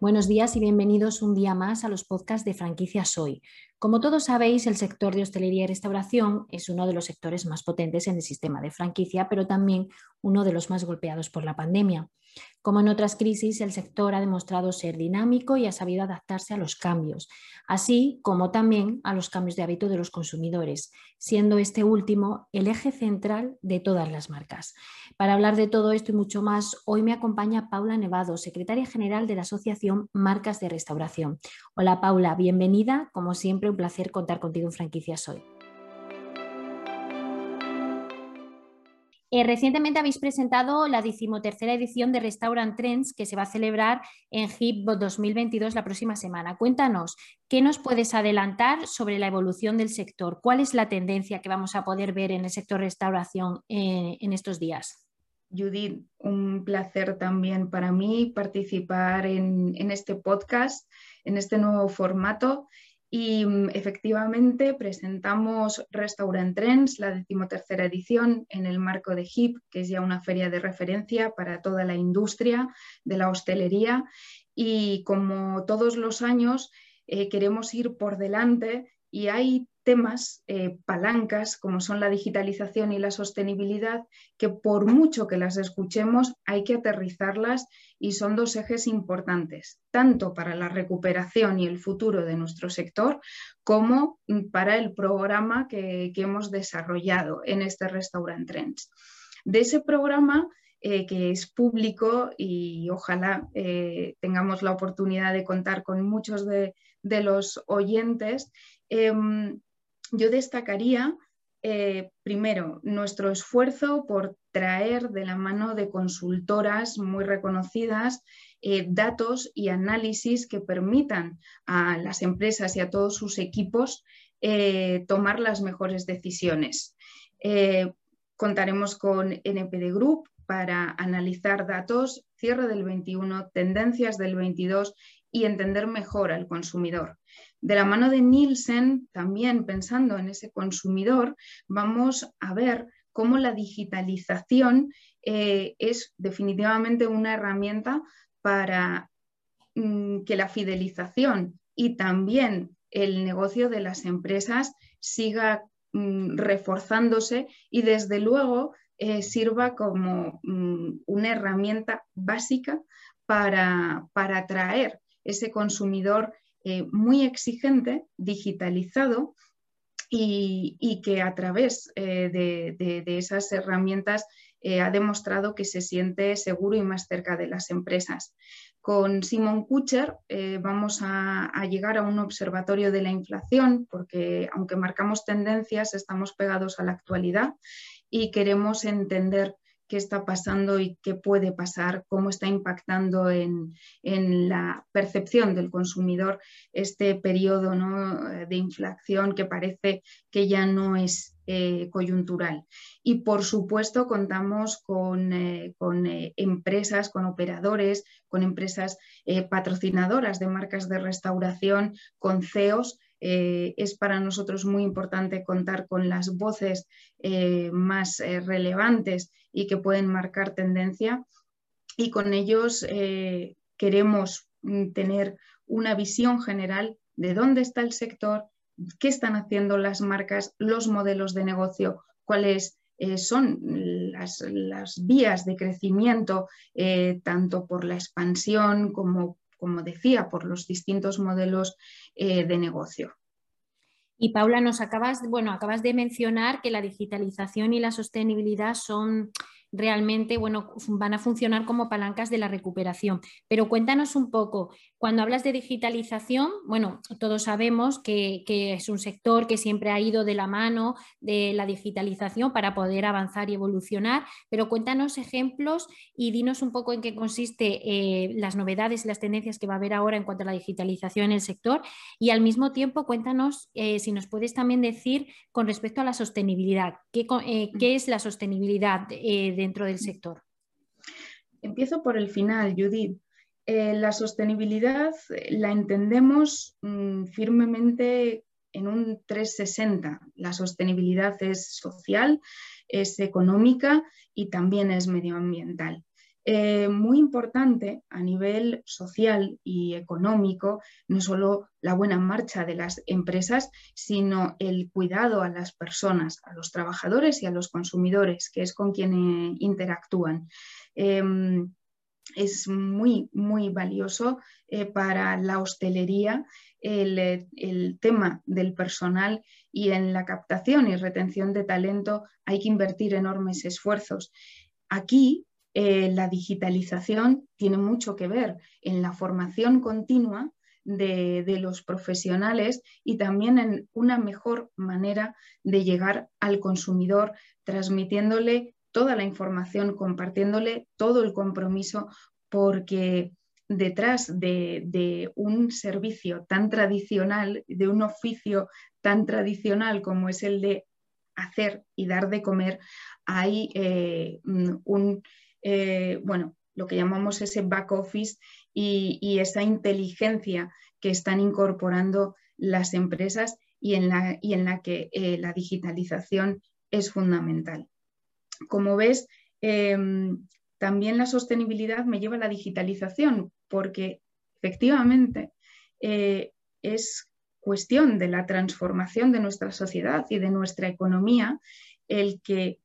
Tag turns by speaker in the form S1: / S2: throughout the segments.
S1: Buenos días y bienvenidos un día más a los podcasts de Franquicias Hoy. Como todos sabéis, el sector de hostelería y restauración es uno de los sectores más potentes en el sistema de franquicia, pero también uno de los más golpeados por la pandemia. Como en otras crisis, el sector ha demostrado ser dinámico y ha sabido adaptarse a los cambios, así como también a los cambios de hábito de los consumidores, siendo este último el eje central de todas las marcas. Para hablar de todo esto y mucho más, hoy me acompaña Paula Nevado, secretaria general de la Asociación Marcas de Restauración. Hola Paula, bienvenida. Como siempre, un placer contar contigo en Franquicias Hoy. Eh, recientemente habéis presentado la decimotercera edición de Restaurant Trends que se va a celebrar en HIP 2022 la próxima semana. Cuéntanos, ¿qué nos puedes adelantar sobre la evolución del sector? ¿Cuál es la tendencia que vamos a poder ver en el sector restauración eh, en estos días?
S2: Judith, un placer también para mí participar en, en este podcast, en este nuevo formato y mm, efectivamente presentamos Restaurant Trends, la decimotercera edición, en el marco de HIP, que es ya una feria de referencia para toda la industria de la hostelería. Y como todos los años, eh, queremos ir por delante y hay temas, eh, palancas, como son la digitalización y la sostenibilidad, que por mucho que las escuchemos, hay que aterrizarlas y son dos ejes importantes, tanto para la recuperación y el futuro de nuestro sector, como para el programa que, hemos desarrollado en este Restaurant Trends. De ese programa, eh, que es público y ojalá eh, tengamos la oportunidad de contar con muchos de, los oyentes, em, yo destacaría eh, primero nuestro esfuerzo por traer de la mano de consultoras muy reconocidas eh, datos y análisis que permitan a las empresas y a todos sus equipos eh, tomar las mejores decisiones. contaremos con NPD Group para analizar datos, cierre del 21, tendencias del 22 y entender mejor al consumidor. De la mano de Nielsen, también pensando en ese consumidor, vamos a ver cómo la digitalización eh, es definitivamente una herramienta para mm, que la fidelización y también el negocio de las empresas siga mm, reforzándose y desde luego eh, sirva como mm, una herramienta básica para, para atraer ese consumidor eh, muy exigente, digitalizado y, que a través eh, de, esas herramientas eh, ha demostrado que se siente seguro y más cerca de las empresas. Con Simon Kucher vamos a, llegar a un observatorio de la inflación porque aunque marcamos tendencias, estamos pegados a la actualidad y queremos entender qué está pasando y qué puede pasar, cómo está impactando en, la percepción del consumidor este periodo de inflación que parece que ya no es eh, coyuntural. Y por supuesto contamos con, eh, eh, empresas, con operadores, con empresas patrocinadoras de marcas de restauración, con CEOs eh, es para nosotros muy importante contar con las voces eh, más eh, relevantes y que pueden marcar tendencia. Y con ellos queremos mm, tener una visión general de dónde está el sector, qué están haciendo las marcas, los modelos de negocio, cuáles son las, las, vías de crecimiento, tanto por la expansión como como decía, por los distintos modelos eh, de negocio.
S1: Y Paula, nos acabas, bueno, acabas de mencionar que la digitalización y la sostenibilidad son realmente bueno, van a funcionar como palancas de la recuperación. Pero cuéntanos un poco, cuando hablas de digitalización, bueno, todos sabemos que, es un sector que siempre ha ido de la mano de la digitalización para poder avanzar y evolucionar, pero cuéntanos ejemplos y dinos un poco en qué consiste eh, las novedades y las tendencias que va a haber ahora en cuanto a la digitalización en el sector y al mismo tiempo cuéntanos eh, si nos puedes también decir con respecto a la sostenibilidad, qué, eh, qué es la sostenibilidad dentro del sector?
S2: Empiezo por el final, Judith. Eh, la sostenibilidad eh, la entendemos mm, firmemente en un 360. La sostenibilidad es social, es económica y también es medioambiental. Eh, muy importante a nivel social y económico, no solo la buena marcha de las empresas, sino el cuidado a las personas, a los trabajadores y a los consumidores, que es con quien eh, interactúan. Em, es muy, muy valioso eh, para la hostelería el, tema del personal y en la captación y retención de talento hay que invertir enormes esfuerzos. Aquí eh, la digitalización tiene mucho que ver en la formación continua de, los profesionales y también en una mejor manera de llegar al consumidor, transmitiéndole toda la información, compartiéndole todo el compromiso, porque detrás de, un servicio tan tradicional, de un oficio tan tradicional como es el de hacer y dar de comer, hay eh, un, eh, bueno, lo que llamamos ese back office y, esa inteligencia que están incorporando las empresas y en la, y en la que eh, la digitalización es fundamental. Como ves, em, también la sostenibilidad me lleva a la digitalización, porque efectivamente eh, es cuestión de la transformación de nuestra sociedad y de nuestra economía el que,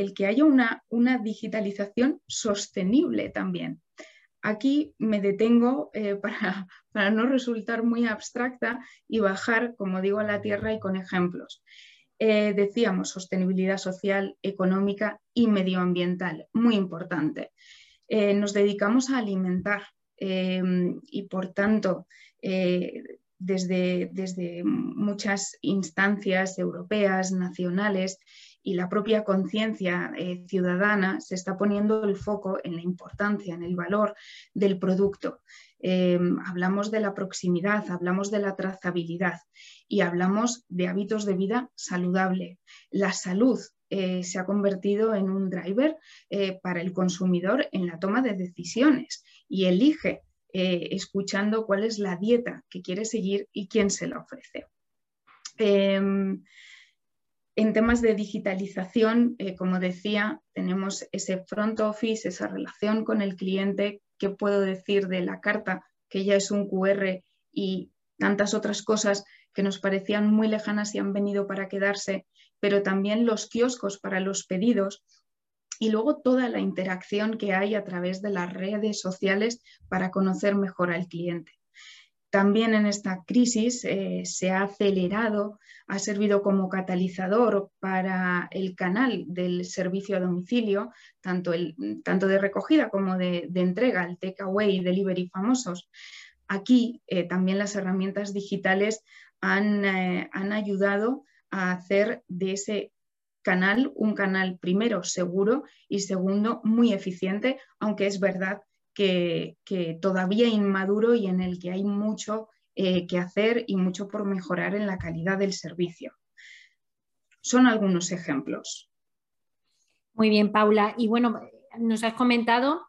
S2: el, que haya una, una, digitalización sostenible también. Aquí me detengo eh, para, para no resultar muy abstracta y bajar, como digo, a la tierra y con ejemplos. Eh, decíamos sostenibilidad social, económica y medioambiental, muy importante. Eh, nos dedicamos a alimentar em, y por tanto desde, desde, muchas instancias europeas, nacionales y la propia conciencia ciudadana se está poniendo el foco en la importancia, en el valor del producto. Em, hablamos de la proximidad, hablamos de la trazabilidad y hablamos de hábitos de vida saludable. La salud eh, se ha convertido en un driver eh, para el consumidor en la toma de decisiones y elige eh, escuchando cuál es la dieta que quiere seguir y quién se la ofrece. En temas de digitalización, como decía, tenemos ese front office, esa relación con el cliente, que puedo decir de la carta, que ya es un QR y tantas otras cosas que nos parecían muy lejanas y han venido para quedarse, pero también los kioscos para los pedidos y luego toda la interacción que hay a través de las redes sociales para conocer mejor al cliente. También en esta crisis eh, se ha acelerado, ha servido como catalizador para el canal del servicio a domicilio, tanto, el, tanto de recogida como de, entrega, el takeaway y delivery famosos. Aquí eh, también las herramientas digitales eh, han, ayudado a hacer de ese canal un canal primero seguro y segundo muy eficiente, aunque es verdad que, todavía inmaduro y en el que hay mucho eh, que hacer y mucho por mejorar en la calidad del servicio. Son algunos ejemplos.
S1: Muy bien, Paula. Y bueno, nos has comentado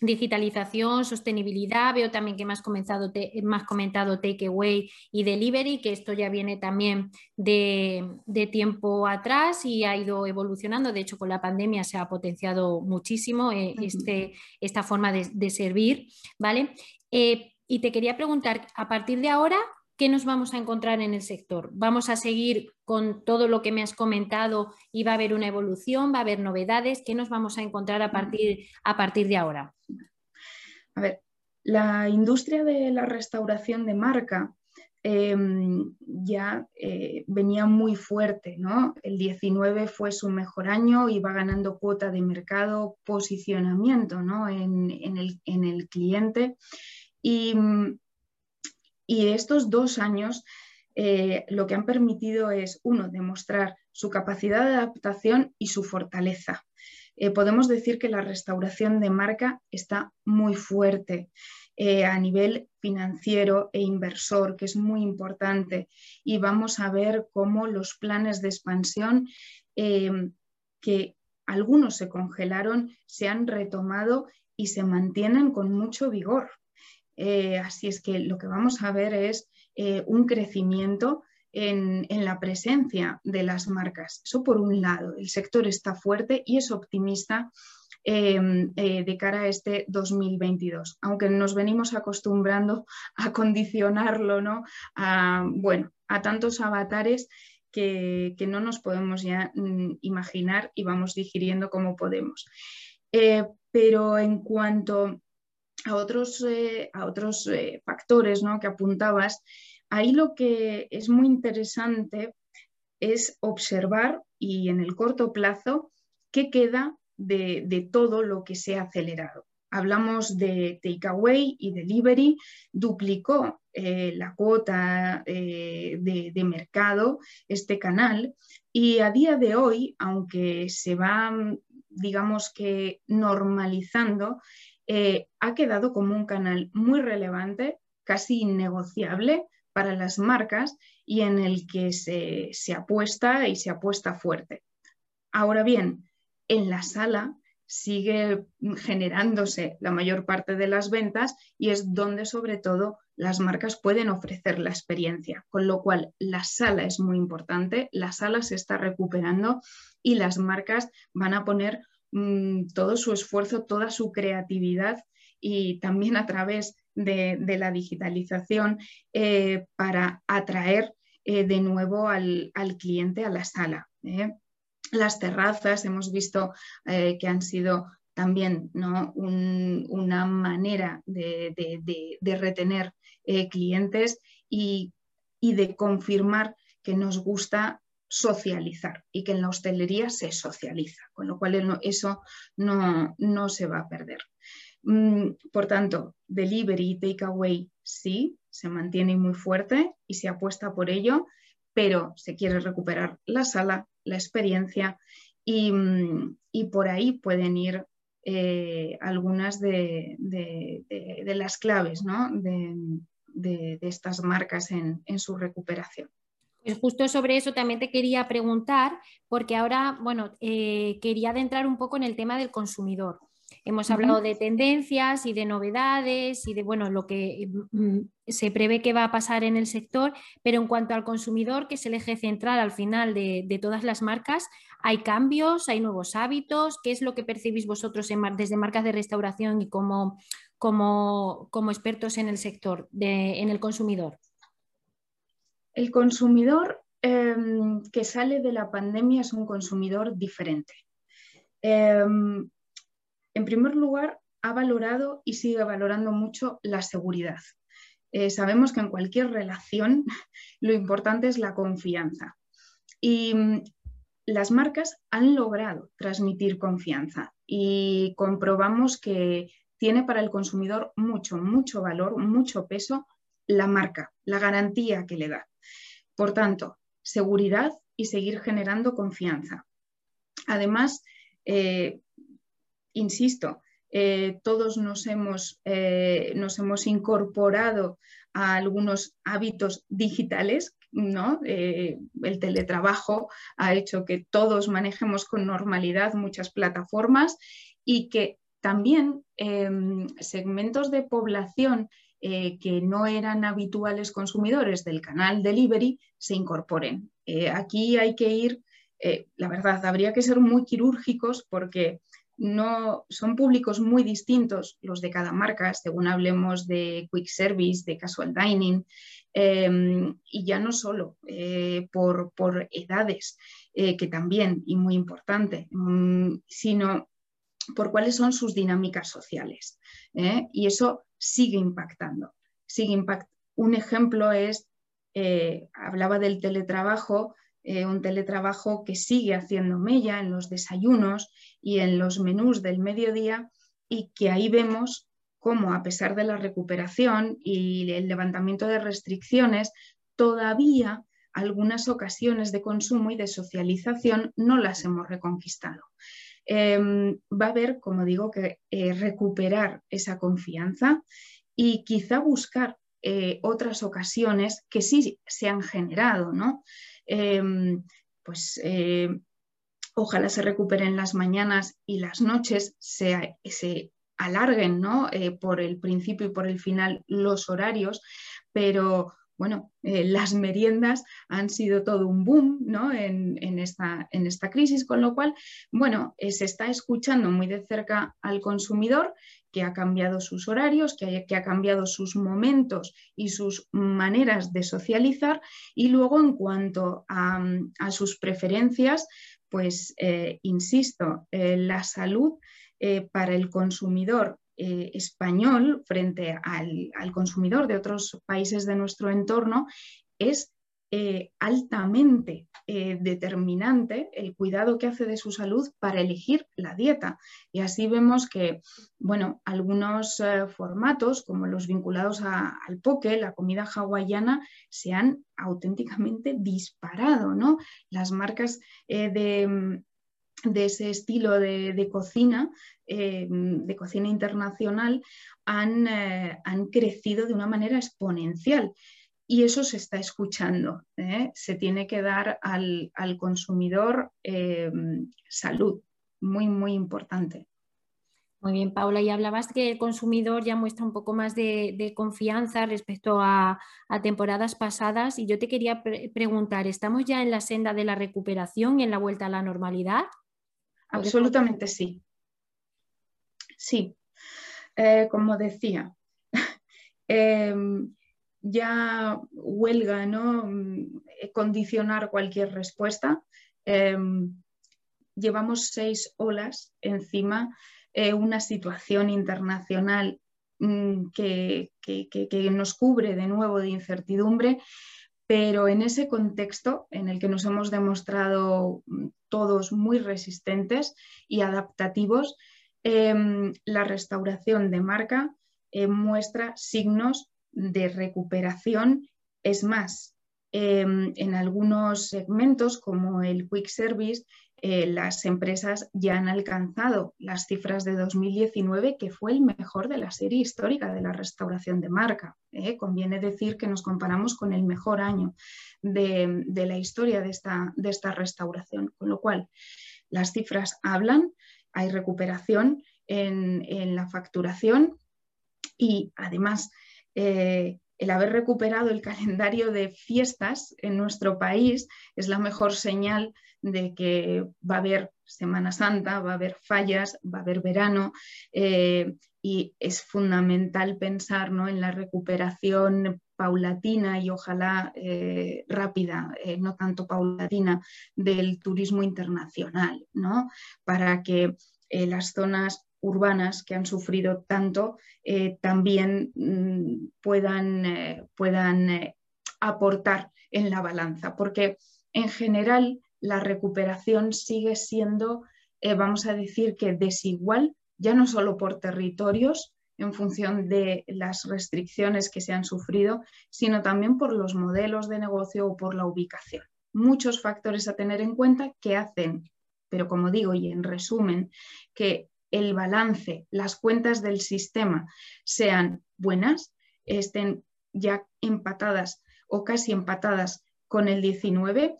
S1: digitalización, sostenibilidad, veo también que me has, comenzado más comentado takeaway y delivery, que esto ya viene también de, tiempo atrás y ha ido evolucionando. De hecho, con la pandemia se ha potenciado muchísimo eh, este, esta forma de, servir, ¿vale? Eh, y te quería preguntar, a partir de ahora, ¿qué nos vamos a encontrar en el sector? ¿Vamos a seguir con todo lo que me has comentado y va a haber una evolución, va a haber novedades? ¿Qué nos vamos a encontrar a partir, a partir de ahora?
S2: A ver, la industria de la restauración de marca em, ya eh, venía muy fuerte, ¿no? El 19 fue su mejor año y va ganando cuota de mercado, posicionamiento ¿no? en, el, en el cliente. Y y estos dos años eh, lo que han permitido es, uno, demostrar su capacidad de adaptación y su fortaleza. Eh, podemos decir que la restauración de marca está muy fuerte eh, a nivel financiero e inversor, que es muy importante. Y vamos a ver cómo los planes de expansión, que algunos se congelaron, se han retomado y se mantienen con mucho vigor. Eh, así es que lo que vamos a ver es eh, un crecimiento en, la presencia de las marcas. Eso por un lado, el sector está fuerte y es optimista em, eh, de cara a este 2022, aunque nos venimos acostumbrando a condicionarlo ¿no? a, bueno, a tantos avatares que, no nos podemos ya mm, imaginar y vamos digiriendo como podemos. Pero en cuanto a otros, eh, a otros factores ¿no? que apuntabas, ahí lo que es muy interesante es observar y en el corto plazo qué queda de, todo lo que se ha acelerado. Hablamos de takeaway y delivery, duplicó eh, la cuota eh, de, mercado este canal y a día de hoy, aunque se va, digamos que normalizando, eh, ha quedado como un canal muy relevante, casi innegociable para las marcas y en el que se, apuesta y se apuesta fuerte. Ahora bien, en la sala sigue generándose la mayor parte de las ventas y es donde sobre todo las marcas pueden ofrecer la experiencia, con lo cual la sala es muy importante, la sala se está recuperando y las marcas van a poner mm, todo su esfuerzo, toda su creatividad y también a través de, la digitalización eh, para atraer eh, de nuevo al, cliente a la sala. ¿eh? Las terrazas hemos visto que han sido también una manera de, retener clientes y, de confirmar que nos gusta socializar y que en la hostelería se socializa, con lo cual eso no, no se va a perder. Mm, por tanto, delivery y takeaway sí, se mantiene muy fuerte y se apuesta por ello, pero se quiere recuperar la sala, la experiencia y, mm, por ahí pueden ir eh, algunas de, las claves de, estas marcas en, su recuperación.
S1: Pues justo sobre eso también te quería preguntar, porque ahora, bueno, eh, quería adentrar un poco en el tema del consumidor. Hemos hablado de tendencias y de novedades y de bueno, lo que mm, se prevé que va a pasar en el sector, pero en cuanto al consumidor, que es el eje central al final de, todas las marcas, ¿hay cambios, hay nuevos hábitos? ¿Qué es lo que percibís vosotros desde marcas de restauración y como, como, expertos en el sector, en el consumidor?
S2: El consumidor em, que sale de la pandemia es un consumidor diferente. Em, en primer lugar, ha valorado y sigue valorando mucho la seguridad. Eh, sabemos que en cualquier relación lo importante es la confianza. Y mm, las marcas han logrado transmitir confianza y comprobamos que tiene para el consumidor mucho, mucho valor, mucho peso la marca, la garantía que le da. Por tanto, seguridad y seguir generando confianza. Además, eh, insisto, eh, todos nos hemos, eh, nos hemos, incorporado a algunos hábitos digitales, ¿no? El teletrabajo ha hecho que todos manejemos con normalidad muchas plataformas y que también em, segmentos de población que no eran habituales consumidores del canal delivery se incorporen. aquí hay que ir, la verdad, habría que ser muy quirúrgicos porque no, son públicos muy distintos los de cada marca, según hablemos de quick service, de casual dining, em, y ya no solo eh, por, edades, eh, que también, y muy importante, mm, sino por cuáles son sus dinámicas sociales. ¿eh? Y eso sigue impactando. Sigue Un ejemplo es, hablaba del teletrabajo, eh, un teletrabajo que sigue haciendo mella en los desayunos y en los menús del mediodía y que ahí vemos cómo a pesar de la recuperación y el levantamiento de restricciones, todavía algunas ocasiones de consumo y de socialización no las hemos reconquistado. Em, va a haber, como digo, que eh, recuperar esa confianza y quizá buscar eh, otras ocasiones que sí se han generado, ¿no? Em, pues eh, ojalá se recuperen las mañanas y las noches, se, se alarguen ¿no? Por el principio y por el final los horarios, pero bueno, eh, las meriendas han sido todo un boom ¿no? en, esta, crisis, con lo cual, bueno, eh, se está escuchando muy de cerca al consumidor que ha cambiado sus horarios, que ha, cambiado sus momentos y sus maneras de socializar. Y luego, en cuanto a, sus preferencias, pues, eh, insisto, la salud para el consumidor eh, español frente al, consumidor de otros países de nuestro entorno es eh, altamente eh, determinante el cuidado que hace de su salud para elegir la dieta. Y así vemos que, bueno, algunos formatos, como los vinculados al poke, la comida hawaiana, se han auténticamente disparado, ¿no? Las marcas de de ese estilo de, cocina, eh, de cocina internacional, eh, han, crecido de una manera exponencial. Y eso se está escuchando. ¿eh? Se tiene que dar al, consumidor salud, muy, muy importante.
S1: Muy bien, Paula. Y hablabas que el consumidor ya muestra un poco más de, confianza respecto a, temporadas pasadas. Y yo te quería preguntar, ¿estamos ya en la senda de la recuperación y en la vuelta a la normalidad?
S2: Absolutamente sí. Sí, eh, como decía, em, ya huelga ¿no? Mm, condicionar cualquier respuesta. Em, llevamos seis olas encima, eh, una situación internacional mm, que, que, nos cubre de nuevo de incertidumbre pero en ese contexto en el que nos hemos demostrado mm, todos muy resistentes y adaptativos, em, la restauración de marca eh, muestra signos de recuperación. Es más, em, en algunos segmentos como el quick service eh, las empresas ya han alcanzado las cifras de 2019, que fue el mejor de la serie histórica de la restauración de marca. ¿eh? Conviene decir que nos comparamos con el mejor año de, la historia de esta, de esta, restauración, con lo cual las cifras hablan, hay recuperación en, la facturación y además eh, el haber recuperado el calendario de fiestas en nuestro país es la mejor señal de que va a haber Semana Santa, va a haber fallas, va a haber verano eh, y es fundamental pensar en la recuperación paulatina y ojalá eh, rápida, eh, no tanto paulatina, del turismo internacional, ¿no? para que las zonas urbanas que han sufrido tanto también mm, puedan, puedan aportar en la balanza, porque en general la recuperación sigue siendo, vamos a decir que desigual, ya no solo por territorios, en función de las restricciones que se han sufrido, sino también por los modelos de negocio o por la ubicación. Muchos factores a tener en cuenta que hacen, pero como digo y en resumen, que el balance, las cuentas del sistema sean buenas, estén ya empatadas o casi empatadas con el 19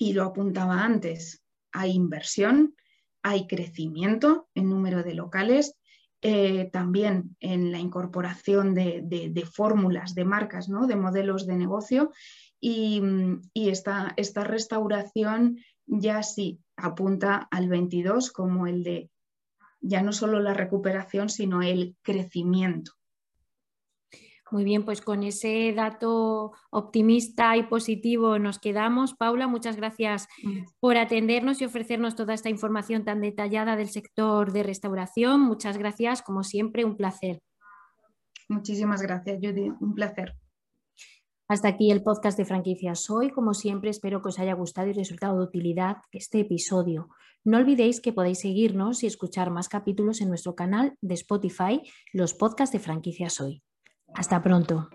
S2: y lo apuntaba antes, hay inversión, hay crecimiento en número de locales, eh, también en la incorporación de, fórmulas, de marcas, ¿no? de modelos de negocio y, esta, esta restauración ya sí apunta al 22 como el de ya no solo la recuperación, sino el crecimiento.
S1: Muy bien, pues con ese dato optimista y positivo nos quedamos. Paula, muchas gracias por atendernos y ofrecernos toda esta información tan detallada del sector de restauración. Muchas gracias, como siempre, un placer.
S2: Muchísimas gracias, Judy, un placer.
S1: Hasta aquí el podcast de franquicias hoy. Como siempre, espero que os haya gustado y resultado de utilidad este episodio. No olvidéis que podéis seguirnos y escuchar más capítulos en nuestro canal de Spotify, los podcasts de franquicias hoy. Hasta pronto.